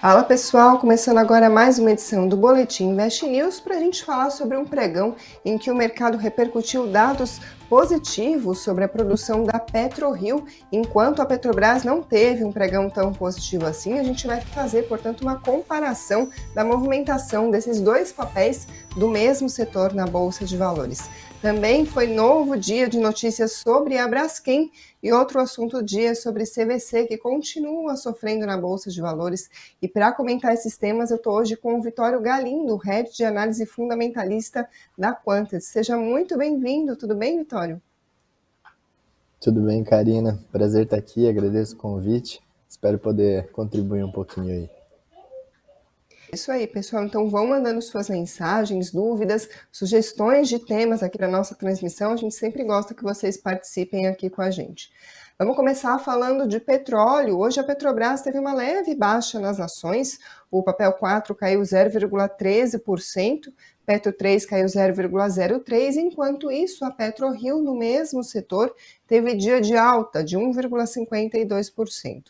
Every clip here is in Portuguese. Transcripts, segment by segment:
Fala pessoal, começando agora mais uma edição do Boletim Invest News para a gente falar sobre um pregão em que o mercado repercutiu dados positivos sobre a produção da PetroRio, enquanto a Petrobras não teve um pregão tão positivo assim. A gente vai fazer, portanto, uma comparação da movimentação desses dois papéis do mesmo setor na Bolsa de Valores. Também foi novo dia de notícias sobre a Braskem e outro assunto dia sobre CVC, que continua sofrendo na Bolsa de Valores. E para comentar esses temas, eu estou hoje com o Vitório Galindo, Head de Análise Fundamentalista da Quantas. Seja muito bem-vindo, tudo bem, Vitório? Tudo bem, Karina. Prazer estar aqui, agradeço o convite. Espero poder contribuir um pouquinho aí. Isso aí, pessoal. Então vão mandando suas mensagens, dúvidas, sugestões de temas aqui para nossa transmissão. A gente sempre gosta que vocês participem aqui com a gente. Vamos começar falando de petróleo. Hoje a Petrobras teve uma leve baixa nas ações. O papel 4 caiu 0,13%, Petro 3 caiu 0,03%, enquanto isso a PetroRio no mesmo setor teve dia de alta de 1,52%.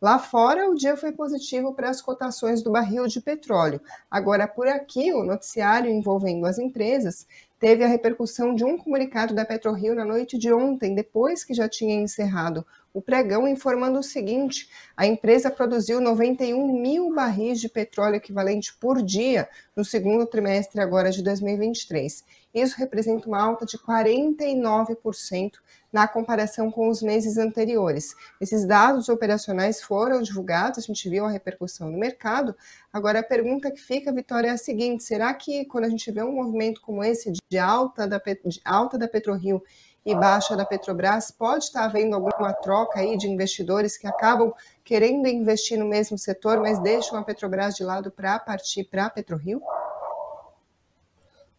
Lá fora, o dia foi positivo para as cotações do barril de petróleo. Agora, por aqui, o noticiário envolvendo as empresas teve a repercussão de um comunicado da PetroRio na noite de ontem, depois que já tinha encerrado o pregão, informando o seguinte: a empresa produziu 91 mil barris de petróleo equivalente por dia no segundo trimestre agora de 2023. Isso representa uma alta de 49% na comparação com os meses anteriores. Esses dados operacionais foram divulgados, a gente viu a repercussão no mercado. Agora, a pergunta que fica, Vitória, é a seguinte: será que quando a gente vê um movimento como esse de alta da, de alta da PetroRio e baixa da Petrobras, pode estar havendo alguma troca aí de investidores que acabam querendo investir no mesmo setor, mas deixam a Petrobras de lado para partir para a PetroRio?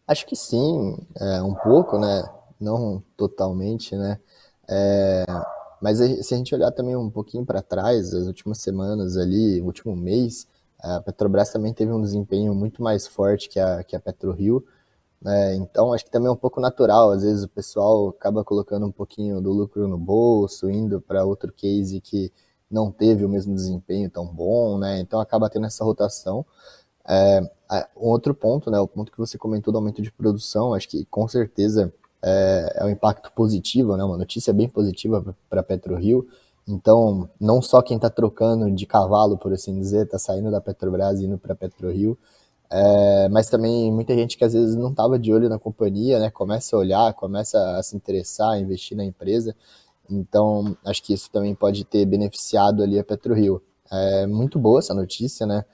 Acho que sim, é, um pouco, né? Não totalmente, né? É, mas se a gente olhar também um pouquinho para trás, as últimas semanas ali, o último mês, a Petrobras também teve um desempenho muito mais forte que a, que a PetroRio, né? Então acho que também é um pouco natural, às vezes o pessoal acaba colocando um pouquinho do lucro no bolso, indo para outro case que não teve o mesmo desempenho tão bom, né? Então acaba tendo essa rotação. É, um outro ponto, né? O ponto que você comentou do aumento de produção, acho que com certeza é, é um impacto positivo, né? Uma notícia bem positiva para PetroRio. Então, não só quem está trocando de cavalo, por assim dizer, está saindo da Petrobras e indo para PetroRio, é, mas também muita gente que às vezes não estava de olho na companhia, né? Começa a olhar, começa a se interessar, a investir na empresa. Então, acho que isso também pode ter beneficiado ali a PetroRio. É muito boa essa notícia, né?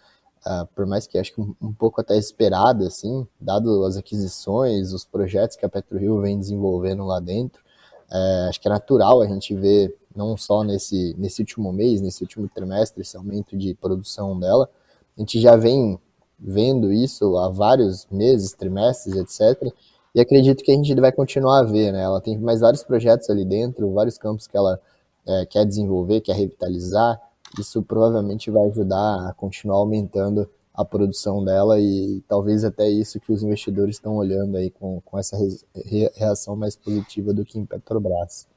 Uh, por mais que acho que um, um, pouco até esperada, assim, dado as aquisições, os projetos que a PetroRio vem desenvolvendo lá dentro, uh, acho que é natural a gente ver, não só nesse, nesse último mês, nesse último trimestre, esse aumento de produção dela, a gente já vem vendo isso há vários meses, trimestres, etc., e acredito que a gente vai continuar a ver, né? Ela tem mais vários projetos ali dentro, vários campos que ela é, quer desenvolver, quer revitalizar, isso provavelmente vai ajudar a continuar aumentando a produção dela e talvez até isso que os investidores estão olhando aí com, com essa reação mais positiva do que em Petrobras.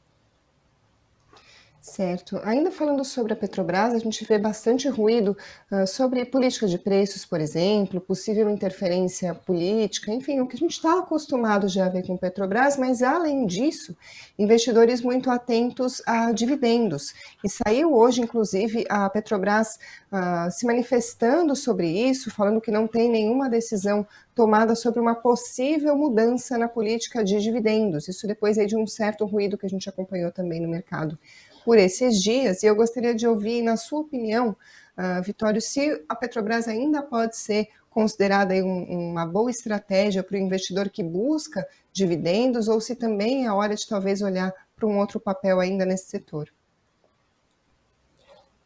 Certo. Ainda falando sobre a Petrobras, a gente vê bastante ruído uh, sobre política de preços, por exemplo, possível interferência política, enfim, o que a gente está acostumado já a ver com Petrobras, mas além disso, investidores muito atentos a dividendos. E saiu hoje, inclusive, a Petrobras uh, se manifestando sobre isso, falando que não tem nenhuma decisão tomada sobre uma possível mudança na política de dividendos. Isso depois aí de um certo ruído que a gente acompanhou também no mercado por esses dias. E eu gostaria de ouvir, na sua opinião, uh, Vitório, se a Petrobras ainda pode ser considerada um, uma boa estratégia para o investidor que busca dividendos, ou se também é hora de talvez olhar para um outro papel ainda nesse setor.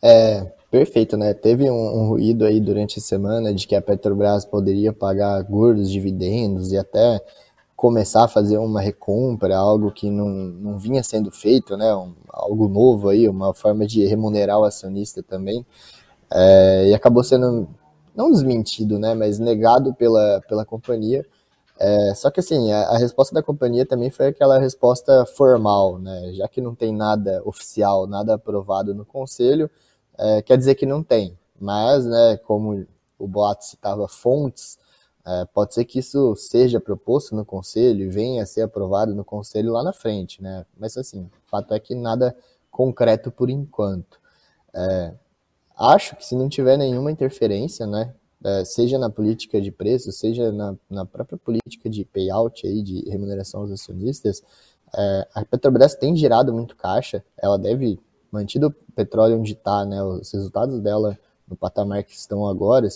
É, perfeito, né? Teve um, um, ruído aí durante a semana de que a Petrobras poderia pagar gordos dividendos e até começar a fazer uma recompra, algo que não, não vinha sendo feito, né? Um, algo novo aí, uma forma de remunerar o acionista também. É, e acabou sendo, não desmentido, né? Mas negado pela, pela companhia. É, só que assim, a, a, resposta da companhia também foi aquela resposta formal, né? Já que não tem nada oficial, nada aprovado no conselho, é, quer dizer que não tem. Mas, né, como o boato citava fontes, é, pode ser que isso seja proposto no conselho e venha a ser aprovado no conselho lá na frente, né? Mas assim, o fato é que nada concreto por enquanto. É, acho que se não tiver nenhuma interferência, né, é, seja na política de preço, seja na, na, própria política de payout aí, de remuneração aos acionistas, é, a Petrobras tem gerado muito caixa, ela deve, mantido o petróleo onde está, né, os resultados dela no patamar que estão agora,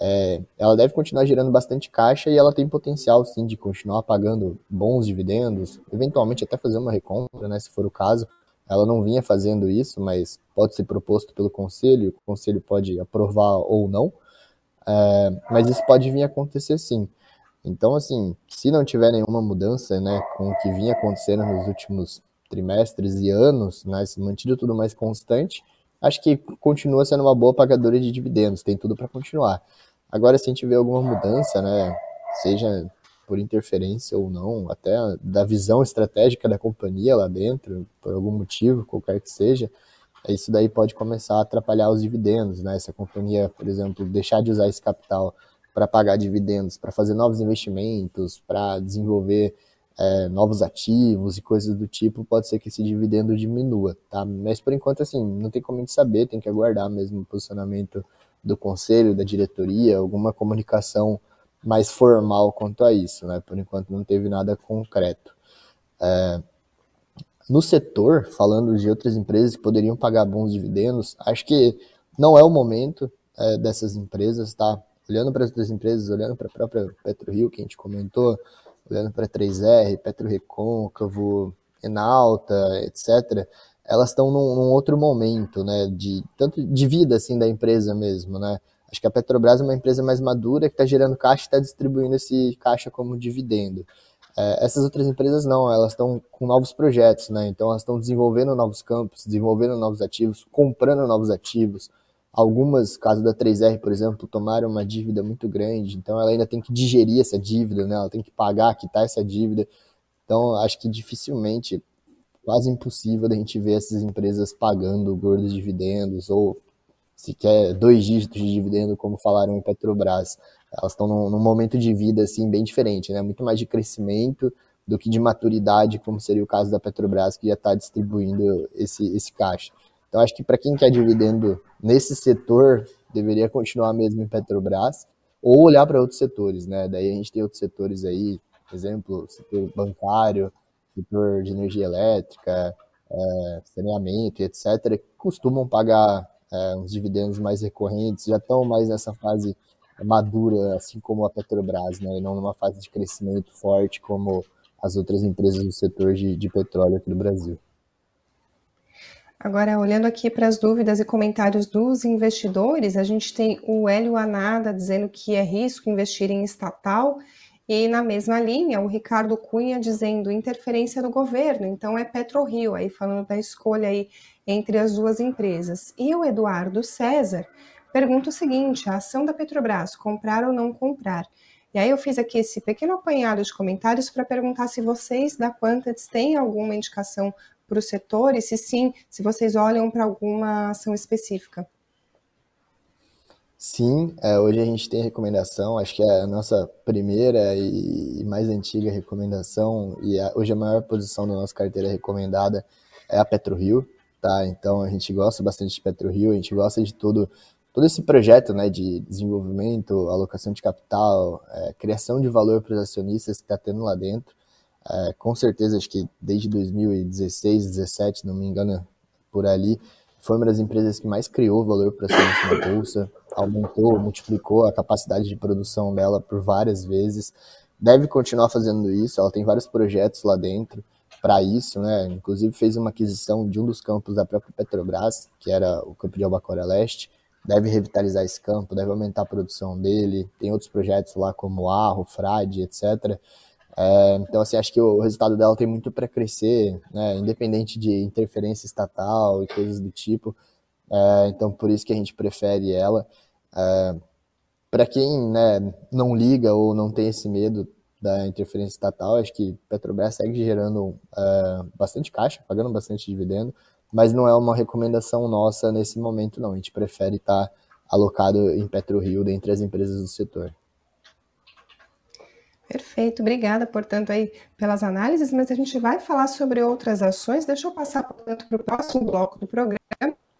é, ela deve continuar gerando bastante caixa e ela tem potencial, sim, de continuar pagando bons dividendos, eventualmente até fazer uma recompra, né, se for o caso. Ela não vinha fazendo isso, mas pode ser proposto pelo conselho, o conselho pode aprovar ou não, é, mas isso pode vir a acontecer sim. Então, assim, se não tiver nenhuma mudança, né, com o que vinha acontecendo nos últimos trimestres e anos, né, se mantido tudo mais constante, acho que continua sendo uma boa pagadora de dividendos, tem tudo para continuar. Agora, se a gente vê alguma mudança, né, seja por interferência ou não, até da visão estratégica da companhia lá dentro, por algum motivo, qualquer que seja, isso daí pode começar a atrapalhar os dividendos, né? Se a companhia, por exemplo, deixar de usar esse capital para pagar dividendos, para fazer novos investimentos, para desenvolver é, novos ativos e coisas do tipo, pode ser que esse dividendo diminua, tá? Mas por enquanto, assim, não tem como a gente saber, tem que aguardar mesmo o posicionamento do conselho, da diretoria, alguma comunicação mais formal quanto a isso, né? Por enquanto não teve nada concreto. É, no setor, falando de outras empresas que poderiam pagar bons dividendos, acho que não é o momento é, dessas empresas, tá? Olhando para as outras empresas, olhando para a própria PetroRio, que a gente comentou, olhando para 3R, Petro Recôncavo, Enalta, etc., elas estão num, num, outro momento, né, de tanto de vida assim da empresa mesmo, né? Acho que a Petrobras é uma empresa mais madura que está gerando caixa e está distribuindo esse caixa como dividendo. É, essas outras empresas não, elas estão com novos projetos, né? Então elas estão desenvolvendo novos campos, desenvolvendo novos ativos, comprando novos ativos. Algumas, caso da 3R, por exemplo, tomaram uma dívida muito grande, então ela ainda tem que digerir essa dívida, né? Ela tem que pagar, quitar essa dívida. Então acho que dificilmente, quase impossível da gente ver essas empresas pagando gordos dividendos ou sequer dois dígitos de dividendo, como falaram em Petrobras elas estão num, num, momento de vida assim bem diferente, né? Muito mais de crescimento do que de maturidade, como seria o caso da Petrobras, que já está distribuindo esse, esse caixa. Então, acho que para quem quer dividendo nesse setor, deveria continuar mesmo em Petrobras, ou olhar para outros setores, né? Daí a gente tem outros setores aí, por exemplo, setor bancário, setor de energia elétrica, é, saneamento, etc., que costumam pagar é, uns dividendos mais recorrentes, já estão mais nessa fase madura, assim como a Petrobras, né? E não numa fase de crescimento forte como as outras empresas do setor de, de petróleo aqui no Brasil. Agora, olhando aqui para as dúvidas e comentários dos investidores, a gente tem o Hélio Anada dizendo que é risco investir em estatal, e na mesma linha, o Ricardo Cunha dizendo interferência do governo, então é PetroRio, aí falando da escolha aí entre as duas empresas. E o Eduardo César pergunta o seguinte: a ação da Petrobras, comprar ou não comprar? E aí eu fiz aqui esse pequeno apanhado de comentários para perguntar se vocês da Quantads têm alguma indicação para o setor e se sim, se vocês olham para alguma ação específica. Sim, é, hoje a gente tem recomendação, acho que é a nossa primeira e mais antiga recomendação, e a, hoje a maior posição da nossa carteira recomendada é a PetroRio, tá? Então a gente gosta bastante de PetroRio, a gente gosta de tudo todo esse projeto né, de desenvolvimento, alocação de capital, é, criação de valor para os acionistas que está tendo lá dentro. É, com certeza, acho que desde 2016, 2017, não me engano, por ali, foi uma das empresas que mais criou valor para acionistas na bolsa, aumentou, multiplicou a capacidade de produção dela por várias vezes. Deve continuar fazendo isso, ela tem vários projetos lá dentro para isso, né? Inclusive fez uma aquisição de um dos campos da própria Petrobras, que era o campo de Albacora Leste, deve revitalizar esse campo, deve aumentar a produção dele. Tem outros projetos lá como Arro, Frade, etc. É, então, assim, acho que o resultado dela tem muito para crescer, né, independente de interferência estatal e coisas do tipo. É, então, por isso que a gente prefere ela. É, para quem né, não liga ou não tem esse medo da interferência estatal, acho que Petrobras segue gerando é, bastante caixa, pagando bastante dividendo mas não é uma recomendação nossa nesse momento, não. A gente prefere estar tá alocado em PetroRio dentre as empresas do setor. Perfeito, obrigada, portanto, aí pelas análises, mas a gente vai falar sobre outras ações. Deixa eu passar, portanto, para o próximo bloco do programa,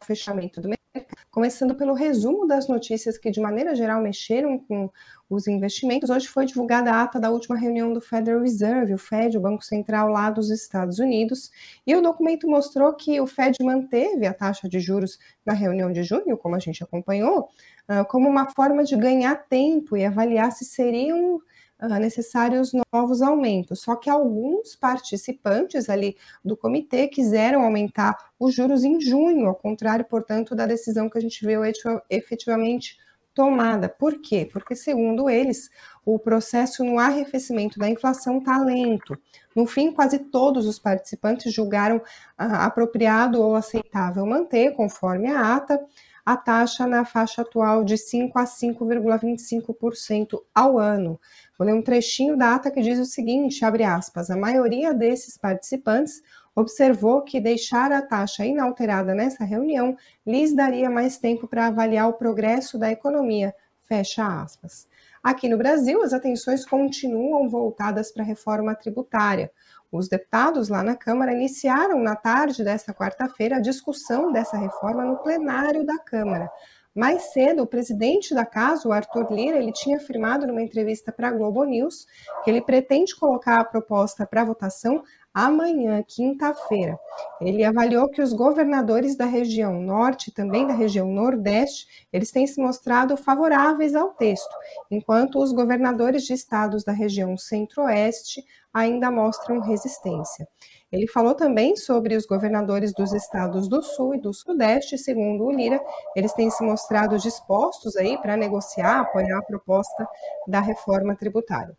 o fechamento do mercado, começando pelo resumo das notícias que, de maneira geral, mexeram com os investimentos. Hoje foi divulgada a ata da última reunião do Federal Reserve, o Fed, o Banco Central lá dos Estados Unidos, e o documento mostrou que o Fed manteve a taxa de juros na reunião de junho, como a gente acompanhou, ah, como uma forma de ganhar tempo e avaliar se seriam uh, necessários novos aumentos. Só que alguns participantes ali do comitê quiseram aumentar os juros em junho, ao contrário, portanto, da decisão que a gente viu efetivamente tomada. Por quê? Porque, segundo eles, o processo no arrefecimento da inflação está lento. No fim, quase todos os participantes julgaram ah, apropriado ou aceitável manter, conforme a ata, a taxa na faixa atual de 5 a 5,25% ao ano. Vou ler um trechinho da ata que diz o seguinte, abre aspas, a maioria desses participantes observou que deixar a taxa inalterada nessa reunião lhes daria mais tempo para avaliar o progresso da economia, fecha aspas. Aqui no Brasil, as atenções continuam voltadas para a reforma tributária. Os deputados lá na Câmara iniciaram na tarde desta quarta-feira a discussão dessa reforma no plenário da Câmara. Mais cedo, o presidente da casa, o Arthur Lira, ele tinha afirmado numa entrevista para a Globo News que ele pretende colocar a proposta para votação amanhã, quinta-feira. Ele avaliou que os governadores da região norte e também da região nordeste, eles têm se mostrado favoráveis ao texto, enquanto os governadores de estados da região centro-oeste ainda mostram resistência. Ele falou também sobre os governadores dos estados do Sul e do Sudeste, segundo o Lira, eles têm se mostrado dispostos aí para negociar, apoiar a proposta da reforma tributária.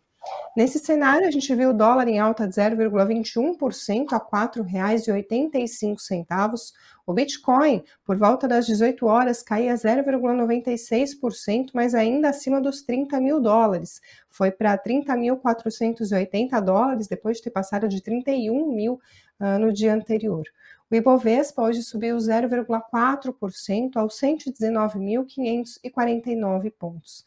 Nesse cenário, a gente viu o dólar em alta de 0,21% a R$ 4,85. O Bitcoin, por volta das 18 horas, caía 0,96%, mas ainda acima dos 30 mil dólares. Foi para 30.480 dólares, depois de ter passado de 31 mil uh, no dia anterior. O Ibovespa hoje subiu 0,4% aos 119.549 pontos.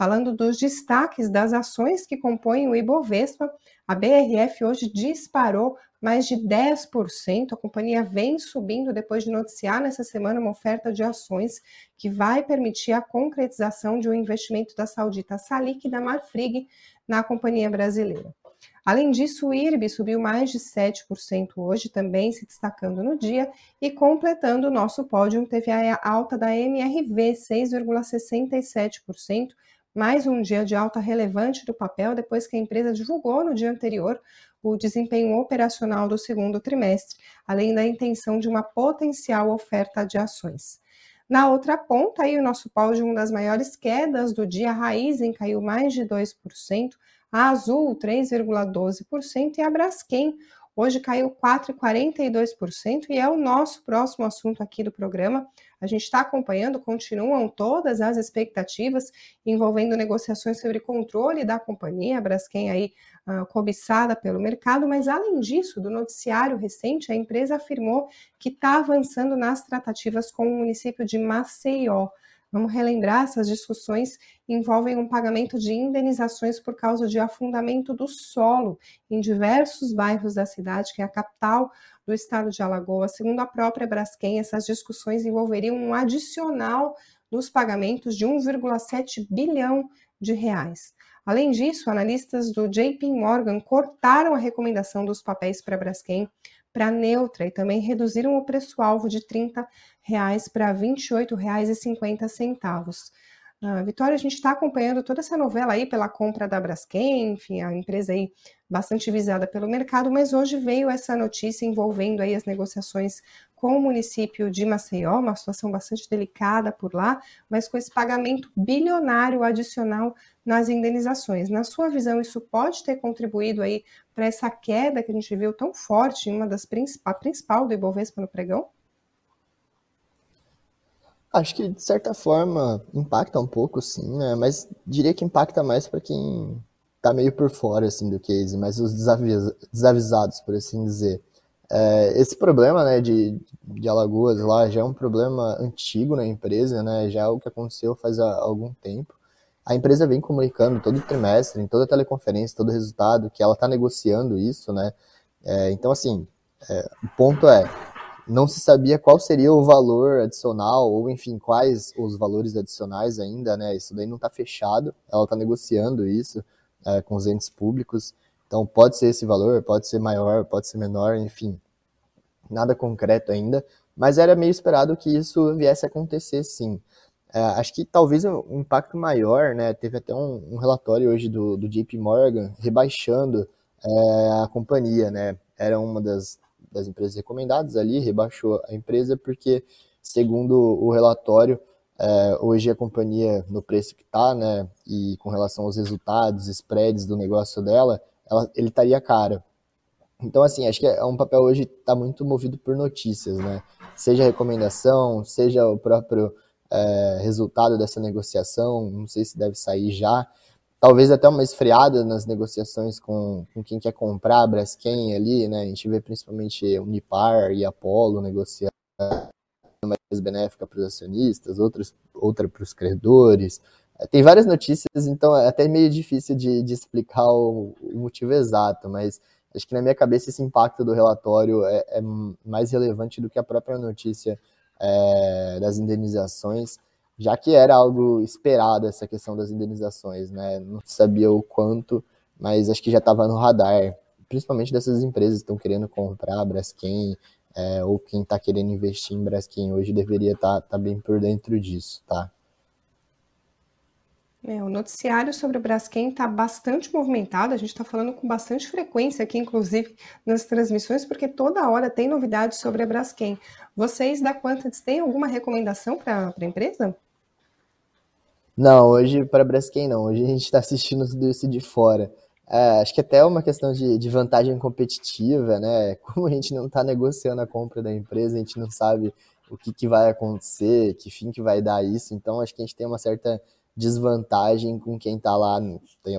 Falando dos destaques das ações que compõem o Ibovespa, a BRF hoje disparou mais de 10%. A companhia vem subindo depois de noticiar nessa semana uma oferta de ações que vai permitir a concretização de um investimento da saudita Salic e da Marfrig na companhia brasileira. Além disso, o IRB subiu mais de 7% hoje, também se destacando no dia, e completando o nosso pódio, teve a alta da MRV, 6,67%, mais um dia de alta relevante do papel depois que a empresa divulgou no dia anterior o desempenho operacional do segundo trimestre, além da intenção de uma potencial oferta de ações. Na outra ponta, aí o nosso pau de uma das maiores quedas do dia, a Raizen caiu mais de 2%, a Azul 3,12% e a Braskem Hoje caiu 4,42% e é o nosso próximo assunto aqui do programa. A gente está acompanhando, continuam todas as expectativas envolvendo negociações sobre controle da companhia, Braskem aí uh, cobiçada pelo mercado, mas além disso, do noticiário recente, a empresa afirmou que está avançando nas tratativas com o município de Maceió. Vamos relembrar, essas discussões envolvem um pagamento de indenizações por causa de afundamento do solo em diversos bairros da cidade, que é a capital do estado de Alagoas. Segundo a própria Braskem, essas discussões envolveriam um adicional nos pagamentos de 1,7 bilhão de reais. Além disso, analistas do JP Morgan cortaram a recomendação dos papéis para a Braskem para neutra e também reduziram o preço-alvo de 30 reais para R$ 28,50. Uh, Vitória, a gente está acompanhando toda essa novela aí pela compra da Braskem, enfim, a empresa aí bastante visada pelo mercado, mas hoje veio essa notícia envolvendo aí as negociações com o município de Maceió, uma situação bastante delicada por lá, mas com esse pagamento bilionário adicional nas indenizações. Na sua visão, isso pode ter contribuído aí para essa queda que a gente viu tão forte em uma das principais, principal do Ibovespa no pregão? Acho que de certa forma impacta um pouco, sim, né? Mas diria que impacta mais para quem tá meio por fora assim do case, mas os desavis desavisados, por assim dizer. É, esse problema né, de, de Alagoas lá já é um problema antigo na empresa, né, já é o que aconteceu faz algum tempo. A empresa vem comunicando todo trimestre, em toda teleconferência, todo resultado, que ela está negociando isso, né? É, então, assim, é, o ponto é, não se sabia qual seria o valor adicional, ou enfim, quais os valores adicionais ainda, né? Isso daí não está fechado, ela está negociando isso é, com os entes públicos. Então, pode ser esse valor, pode ser maior, pode ser menor, enfim, nada concreto ainda, mas era meio esperado que isso viesse a acontecer sim. É, acho que talvez um impacto maior, né? Teve até um, um relatório hoje do, do JP Morgan rebaixando é, a companhia, né? Era uma das, das empresas recomendadas ali, rebaixou a empresa porque, segundo o relatório, é, hoje a companhia, no preço que está, né, e com relação aos resultados, spreads do negócio dela, ela, ele estaria caro. Então, assim, acho que é um papel hoje está muito movido por notícias, né? Seja recomendação, seja o próprio é, resultado dessa negociação, não sei se deve sair já, talvez até uma esfriada nas negociações com, com quem quer comprar Braskem ali, né? A gente vê principalmente Unipar e Apollo negociando mais benéfica para os acionistas, outros, outra para os credores. É, tem várias notícias, então é até meio difícil de, de explicar o, o, motivo exato, mas acho que na minha cabeça esse impacto do relatório é, é mais relevante do que a própria notícia é, das indenizações já que era algo esperado essa questão das indenizações, né? Não sabia o quanto, mas acho que já estava no radar, principalmente dessas empresas que estão querendo comprar a Braskem, é, ou quem está querendo investir em Braskem hoje deveria estar tá, tá bem por dentro disso, tá? É, o noticiário sobre o Braskem está bastante movimentado, a gente está falando com bastante frequência aqui, inclusive nas transmissões, porque toda hora tem novidades sobre a Braskem. Vocês da Quantities têm alguma recomendação para a empresa? Não, hoje para Braskem não. Hoje a gente está assistindo tudo isso de fora. É, acho que até é uma questão de, de vantagem competitiva, né? Como a gente não está negociando a compra da empresa, a gente não sabe o que, que vai acontecer, que fim que vai dar isso. Então, acho que a gente tem uma certa desvantagem com quem está lá,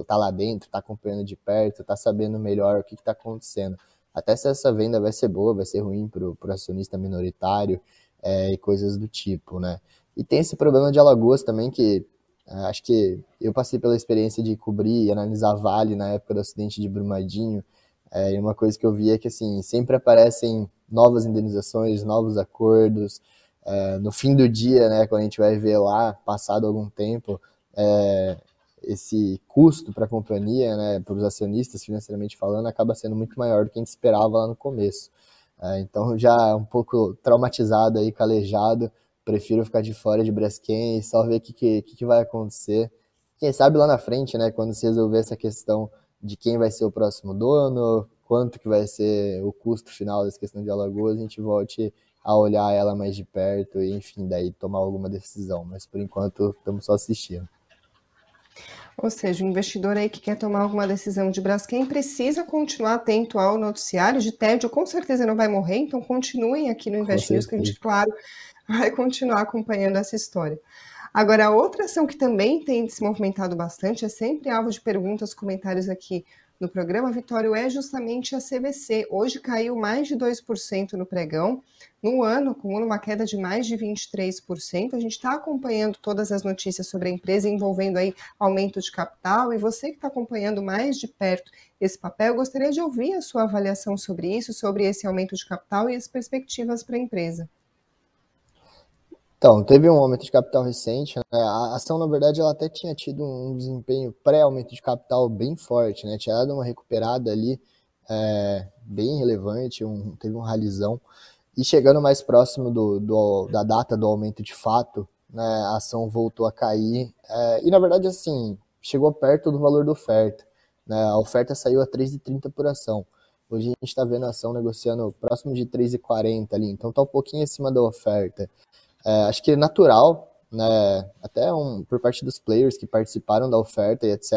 tá lá dentro, está acompanhando de perto, está sabendo melhor o que está acontecendo. Até se essa venda vai ser boa, vai ser ruim para o acionista minoritário é, e coisas do tipo, né? E tem esse problema de Alagoas também, que é, acho que eu passei pela experiência de cobrir e analisar Vale na época do acidente de Brumadinho, é, e uma coisa que eu vi é que assim, sempre aparecem novas indenizações, novos acordos. É, no fim do dia, né, quando a gente vai ver lá, passado algum tempo, é, esse custo para a companhia, né, para os acionistas, financeiramente falando, acaba sendo muito maior do que a gente esperava lá no começo. É, então, já um pouco traumatizado aí, calejado, prefiro ficar de fora de Braskem e só ver o que, que, que, vai acontecer. Quem sabe lá na frente, né, quando se resolver essa questão de quem vai ser o próximo dono, quanto que vai ser o custo final dessa questão de Alagoas, a gente volte a olhar ela mais de perto e, enfim, daí tomar alguma decisão. Mas por enquanto estamos só assistindo. Ou seja, o investidor aí que quer tomar alguma decisão de Braskem precisa continuar atento ao noticiário de tédio, com certeza não vai morrer, então continuem aqui no Invest News, que a gente, claro, vai continuar acompanhando essa história. Agora, outra ação que também tem se movimentado bastante, é sempre alvo de perguntas, comentários aqui no programa, Vitório, é justamente a CVC. Hoje caiu mais de 2% no pregão. No ano, acumula uma queda de mais de 23%. A gente está acompanhando todas as notícias sobre a empresa envolvendo aí aumento de capital. E você que está acompanhando mais de perto esse papel, gostaria de ouvir a sua avaliação sobre isso, sobre esse aumento de capital e as perspectivas para a empresa. Então, teve um aumento de capital recente, né? A ação, na verdade, ela até tinha tido um desempenho pré-aumento de capital bem forte, né? Tinha dado uma recuperada ali é, bem relevante, um, teve um ralizão. E chegando mais próximo do, do, da data do aumento de fato, né, a ação voltou a cair. É, e, na verdade, assim, chegou perto do valor da oferta. Né? A oferta saiu a 3,30 por ação. Hoje a gente está vendo a ação negociando próximo de 3,40 ali, então está um pouquinho acima da oferta. É, acho que é natural, né, até um, por parte dos players que participaram da oferta e etc.,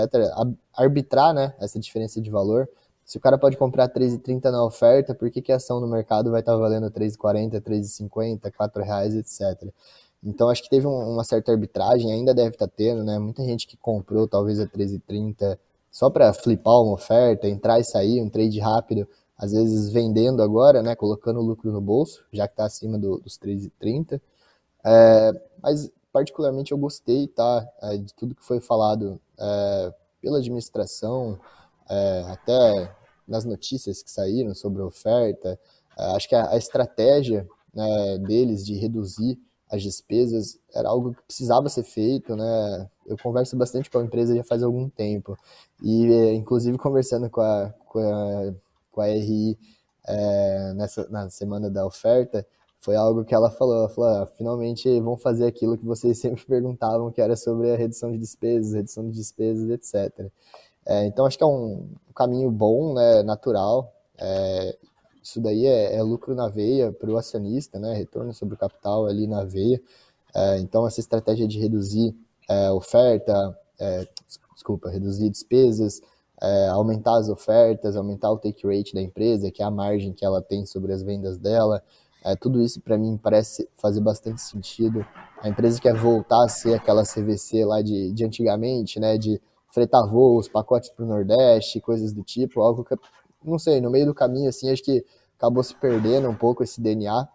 arbitrar né, essa diferença de valor. Se o cara pode comprar 3,30 na oferta, por que, que a ação no mercado vai estar tá valendo 3,40, 3,50, 4 reais, etc. Então acho que teve um, uma certa arbitragem, ainda deve estar tá tendo, né? Muita gente que comprou talvez a 13,30 só para flipar uma oferta, entrar e sair, um trade rápido, às vezes vendendo agora, né, colocando o lucro no bolso, já que está acima do, dos 3,30. É, mas, particularmente, eu gostei tá, é, de tudo que foi falado é, pela administração, é, até nas notícias que saíram sobre a oferta. É, acho que a, a estratégia né, deles de reduzir as despesas era algo que precisava ser feito, né? Eu converso bastante com a empresa já faz algum tempo e, inclusive, conversando com a, com a, com a RI é, nessa na semana da oferta, foi algo que ela falou. Ela falou: ah, finalmente vão fazer aquilo que vocês sempre perguntavam, que era sobre a redução de despesas, redução de despesas, etc. É, então, acho que é um caminho bom, né, natural. É, isso daí é, é, lucro na veia para o acionista, né, retorno sobre o capital ali na veia. É, então, essa estratégia de reduzir é, oferta, é, desculpa, reduzir despesas, aumentar as ofertas, aumentar o take rate da empresa, que é a margem que ela tem sobre as vendas dela, é, tudo isso para mim parece fazer bastante sentido. A empresa quer voltar a ser aquela CVC lá de, de antigamente, né, de fretar voos, pacotes para o Nordeste, coisas do tipo, algo que, não sei, no meio do caminho, assim, acho que acabou se perdendo um pouco esse DNA.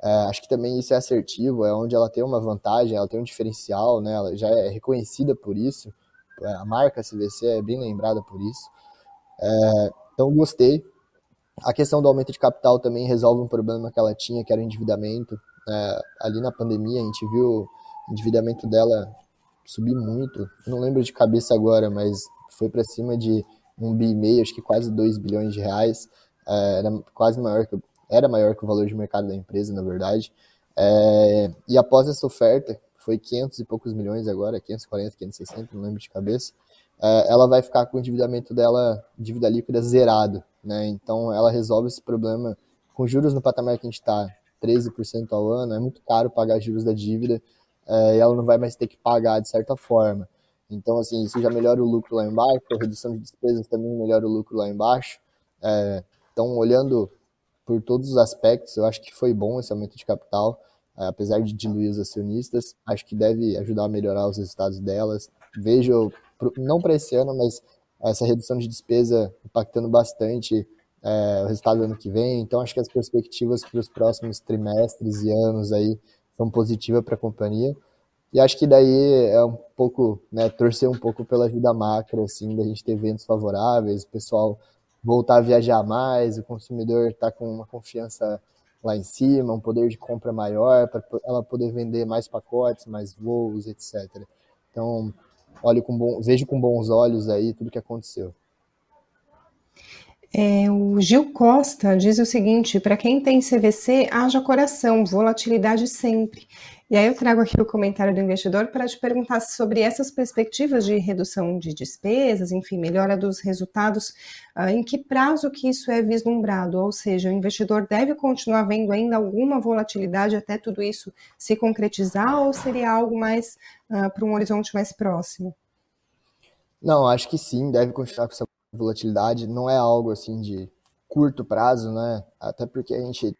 É, acho que também isso é assertivo, é onde ela tem uma vantagem, ela tem um diferencial, né, ela já é reconhecida por isso, é, a marca CVC é bem lembrada por isso. É, então, gostei. A questão do aumento de capital também resolve um problema que ela tinha, que era o endividamento. É, ali na pandemia, a gente viu o endividamento dela subir muito. Não lembro de cabeça agora, mas foi para cima de um bi e meio, acho que quase 2 bilhões de reais. É, era quase maior que era maior que o valor de mercado da empresa, na verdade. É, e após essa oferta, foi 500 e poucos milhões agora, 540, 560, não lembro de cabeça. É, ela vai ficar com o endividamento dela, dívida líquida zerado, né? Então ela resolve esse problema com juros no patamar que a gente está, 13% ao ano, é muito caro pagar juros da dívida é, e ela não vai mais ter que pagar de certa forma. Então, assim, isso já melhora o lucro lá embaixo, a redução de despesas também melhora o lucro lá embaixo. É, então, olhando por todos os aspectos, eu acho que foi bom esse aumento de capital, é, apesar de diluir os acionistas. Acho que deve ajudar a melhorar os resultados delas. Vejo, não para esse ano, mas essa redução de despesa impactando bastante é, o resultado do ano que vem. Então, acho que as perspectivas para os próximos trimestres e anos aí são positivas para a companhia. E acho que daí é um pouco, né, torcer um pouco pela vida macro, assim, da gente ter eventos favoráveis, o pessoal voltar a viajar mais, o consumidor tá com uma confiança lá em cima, um poder de compra maior, para ela poder vender mais pacotes, mais voos, etc. Então, olho com bom, vejo com bons olhos aí tudo que aconteceu. É, o Gil Costa diz o seguinte: para quem tem CVC, haja coração, volatilidade sempre. E aí eu trago aqui o comentário do investidor para te perguntar sobre essas perspectivas de redução de despesas, enfim, melhora dos resultados, uh, em que prazo que isso é vislumbrado? Ou seja, o investidor deve continuar vendo ainda alguma volatilidade até tudo isso se concretizar, ou seria algo mais uh, para um horizonte mais próximo? Não, acho que sim, deve continuar com essa volatilidade não é algo assim de curto prazo, né? Até porque a gente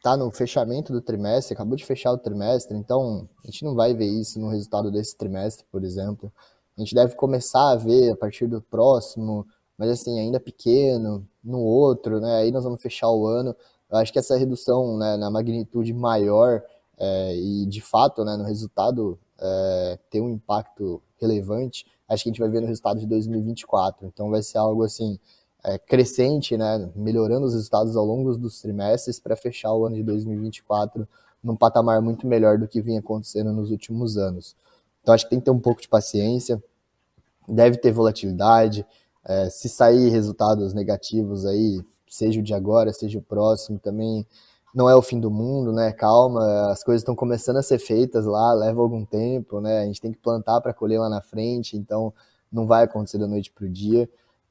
está no fechamento do trimestre, acabou de fechar o trimestre, então a gente não vai ver isso no resultado desse trimestre, por exemplo. A gente deve começar a ver a partir do próximo, mas assim, ainda pequeno, no outro, né? Aí nós vamos fechar o ano. Eu acho que essa redução né, na magnitude maior é, e de fato né, no resultado é, ter um impacto relevante acho que a gente vai ver no resultado de 2024. Então vai ser algo assim é, crescente, né, melhorando os resultados ao longo dos trimestres para fechar o ano de 2024 num patamar muito melhor do que vinha acontecendo nos últimos anos. Então acho que tem que ter um pouco de paciência, deve ter volatilidade. É, se sair resultados negativos aí, seja o de agora, seja o próximo, também não é o fim do mundo, né? Calma, as coisas estão começando a ser feitas lá, leva algum tempo, né? A gente tem que plantar para colher lá na frente, então não vai acontecer da noite para o dia.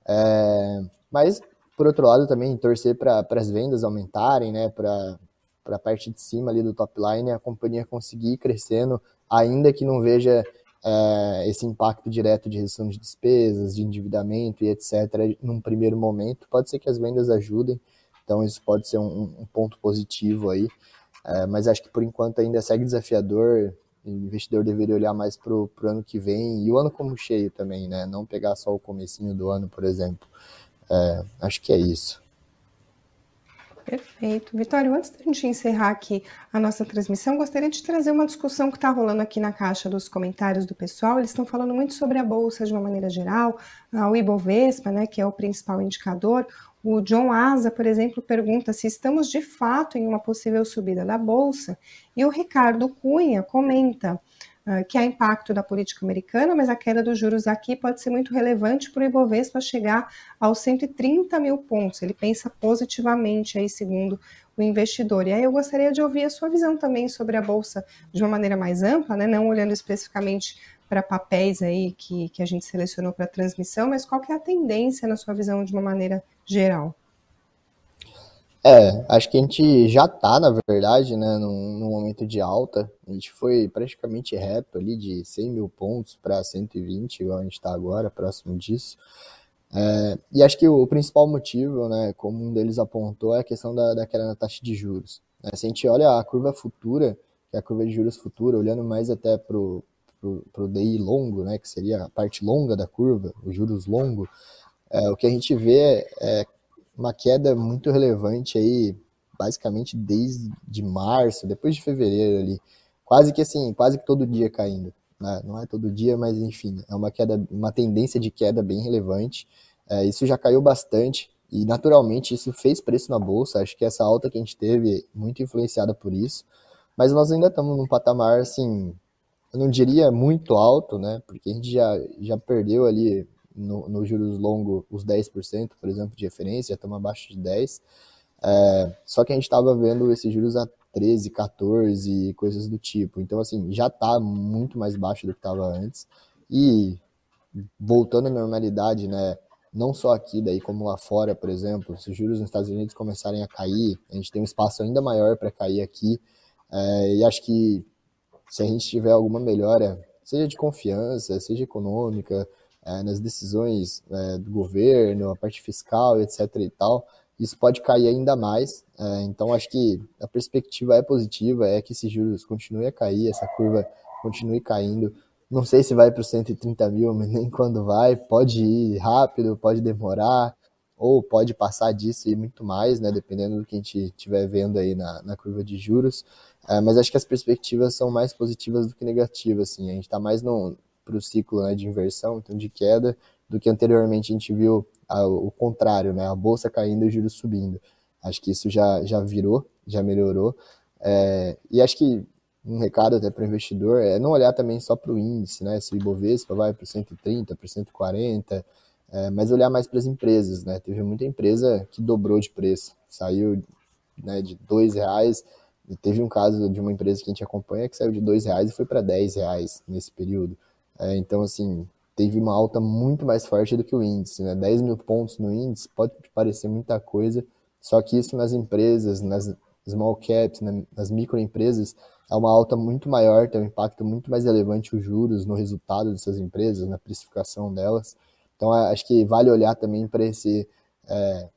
É, mas, por outro lado, também torcer para as vendas aumentarem, né? Para a parte de cima ali do top line, a companhia conseguir ir crescendo, ainda que não veja é, esse impacto direto de redução de despesas, de endividamento e etc. num primeiro momento. Pode ser que as vendas ajudem, então isso pode ser um, um ponto positivo aí. É, mas acho que por enquanto ainda segue desafiador. O investidor deveria olhar mais para o ano que vem e o ano como cheio também, né? Não pegar só o comecinho do ano, por exemplo. É, acho que é isso. Perfeito. Vitório, antes da gente encerrar aqui a nossa transmissão, gostaria de trazer uma discussão que está rolando aqui na caixa dos comentários do pessoal. Eles estão falando muito sobre a Bolsa de uma maneira geral, o Ibovespa, né, que é o principal indicador. O John Asa, por exemplo, pergunta se estamos de fato em uma possível subida da Bolsa. E o Ricardo Cunha comenta que há impacto da política americana, mas a queda dos juros aqui pode ser muito relevante para o Ibovespa chegar aos 130 mil pontos. Ele pensa positivamente aí, segundo o investidor. E aí eu gostaria de ouvir a sua visão também sobre a Bolsa de uma maneira mais ampla, né? não olhando especificamente para papéis aí que, que a gente selecionou para transmissão, mas qual que é a tendência na sua visão de uma maneira geral? É, acho que a gente já tá, na verdade, né, num, num momento de alta. A gente foi praticamente reto ali de 100 mil pontos para 120, igual a gente está agora, próximo disso. É, e acho que o, principal motivo, né, como um deles apontou, é a questão da, da queda na taxa de juros. Né? Se a gente olha a curva futura, que é a curva de juros futura, olhando mais até para o DI longo, né, que seria a parte longa da curva, os juros longo, é, o que a gente vê é uma queda muito relevante aí, basicamente desde março, depois de fevereiro ali, quase que assim, quase que todo dia caindo. Né? Não é todo dia, mas enfim, é uma queda, uma tendência de queda bem relevante. É, isso já caiu bastante e naturalmente isso fez preço na bolsa. Acho que essa alta que a gente teve muito influenciada por isso, mas nós ainda estamos num patamar assim, eu não diria muito alto, né? Porque a gente já, já perdeu ali no, no juros longo os 10%, por exemplo, de referência, já estamos abaixo de 10%. É, só que a gente estava vendo esses juros a 13, 14, coisas do tipo. Então, assim, já está muito mais baixo do que estava antes. E voltando à normalidade, né? Não só aqui, daí como lá fora, por exemplo, se os juros nos Estados Unidos começarem a cair, a gente tem um espaço ainda maior para cair aqui. É, e acho que se a gente tiver alguma melhora, seja de confiança, seja econômica, é, nas decisões é, do governo, a parte fiscal, etc. e tal, isso pode cair ainda mais. É, então, acho que a perspectiva é positiva, é que esses juros continuem a cair, essa curva continue caindo. Não sei se vai para os 130 mil, mas nem quando vai. Pode ir rápido, pode demorar, ou pode passar disso e muito mais, né? Dependendo do que a gente estiver vendo aí na, na curva de juros. É, mas acho que as perspectivas são mais positivas do que negativas. Assim. A gente está mais no, para o ciclo né, de inversão, então de queda, do que anteriormente a gente viu a, o contrário, né, a bolsa caindo e o juros subindo. Acho que isso já, já virou, já melhorou. É, e acho que um recado até para o investidor é não olhar também só para o índice, né? Se o Ibovespa vai para 130, para 140, é, mas olhar mais para as empresas, né? Teve muita empresa que dobrou de preço, saiu né, de dois reais. E teve um caso de uma empresa que a gente acompanha que saiu de dois reais e foi para 10 reais nesse período. É, então, assim, teve uma alta muito mais forte do que o índice. Né? 10 mil pontos no índice pode parecer muita coisa, só que isso nas empresas, nas small caps, né, nas microempresas, é uma alta muito maior, tem um impacto muito mais relevante os juros no resultado dessas empresas, na precificação delas. Então, acho que vale olhar também para esse, é,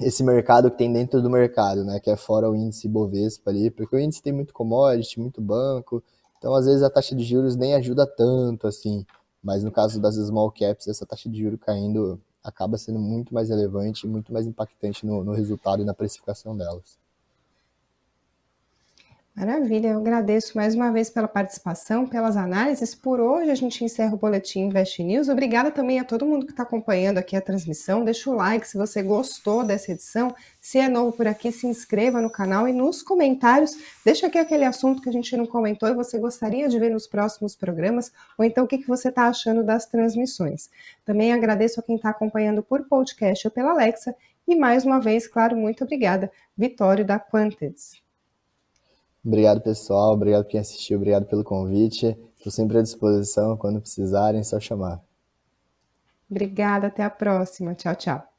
esse mercado que tem dentro do mercado, né, que é fora o índice Bovespa ali, porque o índice tem muito commodity, muito banco, então, às vezes, a taxa de juros nem ajuda tanto, assim. Mas no caso das small caps, essa taxa de juros caindo acaba sendo muito mais relevante e muito mais impactante no, no resultado e na precificação delas. Maravilha, eu agradeço mais uma vez pela participação, pelas análises. Por hoje a gente encerra o Boletim Invest News. Obrigada também a todo mundo que está acompanhando aqui a transmissão. Deixa o like se você gostou dessa edição. Se é novo por aqui, se inscreva no canal e nos comentários, deixa aqui aquele assunto que a gente não comentou e você gostaria de ver nos próximos programas, ou então o que, que você está achando das transmissões. Também agradeço a quem está acompanhando por podcast ou pela Alexa. E mais uma vez, claro, muito obrigada. Vitório da Quantids. Obrigado, pessoal. Obrigado por quem assistiu. Obrigado pelo convite. Estou sempre à disposição. Quando precisarem, é só chamar. Obrigada. Até a próxima. Tchau, tchau.